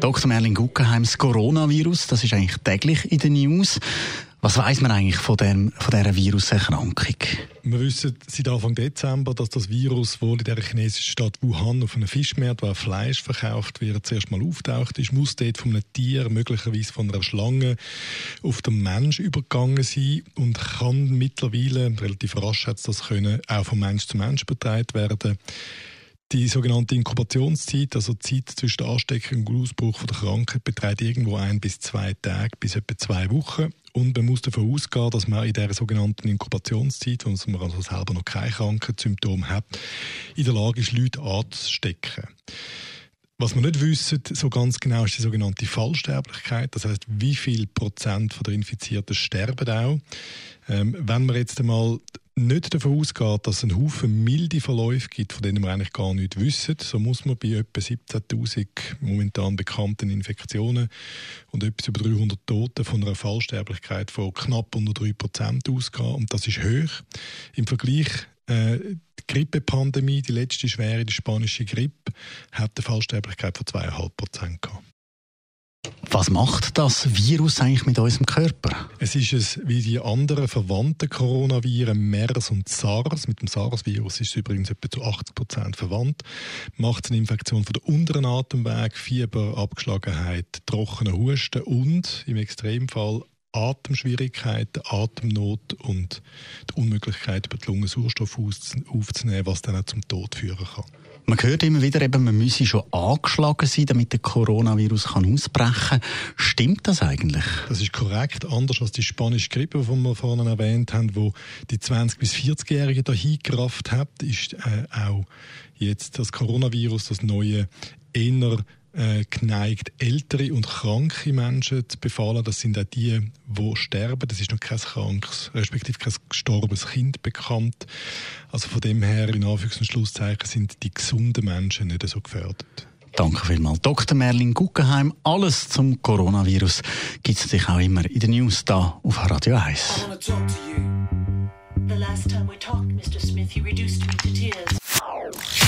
Dr. Merlin Guggenheims Coronavirus, das ist eigentlich täglich in den News. Was weiß man eigentlich von, dem, von dieser Viruserkrankung? Wir wissen seit Anfang Dezember, dass das Virus wohl in der chinesischen Stadt Wuhan auf einem Fischmarkt, wo Fleisch verkauft wird, zuerst mal auftaucht ist, muss dort von einem Tier, möglicherweise von einer Schlange, auf den Mensch übergegangen sein und kann mittlerweile, relativ rasch hat das können, auch von Mensch zu Mensch übertragen werden. Die sogenannte Inkubationszeit, also die Zeit zwischen der Ansteckung und Ausbruch der Krankheit, beträgt irgendwo ein bis zwei Tage, bis etwa zwei Wochen. Und man muss davon ausgehen, dass man in dieser sogenannten Inkubationszeit, wo man also selber noch keine Krankheitssymptome hat, in der Lage ist, Leute anzustecken. Was wir nicht wissen, so ganz genau, ist die sogenannte Fallsterblichkeit. Das heißt, wie viel Prozent der Infizierten sterben auch. Ähm, wenn man jetzt einmal nicht davon ausgeht, dass es einen Haufen milde Verläufe gibt, von denen wir eigentlich gar nicht wissen, so muss man bei etwa 17.000 momentan bekannten Infektionen und etwas über 300 Toten von einer Fallsterblichkeit von knapp unter 3% ausgehen. Und das ist hoch. Im Vergleich äh, die Grippepandemie, die letzte schwere, die spanische Grippe, hat eine Fallsterblichkeit von 2,5% gehabt. Was macht das Virus eigentlich mit unserem Körper? Es ist es wie die anderen verwandten Coronaviren MERS und SARS. Mit dem SARS-Virus ist es übrigens etwa zu 80 Prozent verwandt. Macht eine Infektion von der unteren Atemweg, Fieber, Abgeschlagenheit, trockener Husten und im Extremfall Atemschwierigkeiten, Atemnot und die Unmöglichkeit, über die Lunge Sauerstoff aufzunehmen, was dann auch zum Tod führen kann. Man hört immer wieder, eben, man müsse schon angeschlagen sein, damit der Coronavirus kann ausbrechen kann. Stimmt das eigentlich? Das ist korrekt. Anders als die spanische Grippe, die wir vorhin erwähnt haben, wo die 20- bis 40-Jährigen dahin gerafft hat, ist äh, auch jetzt das Coronavirus, das neue, eher äh, geneigt, ältere und kranke Menschen zu befallen. Das sind auch die, die sterben. Das ist noch kein krankes, respektive kein gestorbenes Kind bekannt. Also von dem her, in Anführungs- und Schlusszeichen, sind die gesunden Menschen nicht so gefährdet. Danke vielmals. Dr. Merlin Guggenheim. Alles zum Coronavirus gibt es natürlich auch immer in den News da auf Radio 1.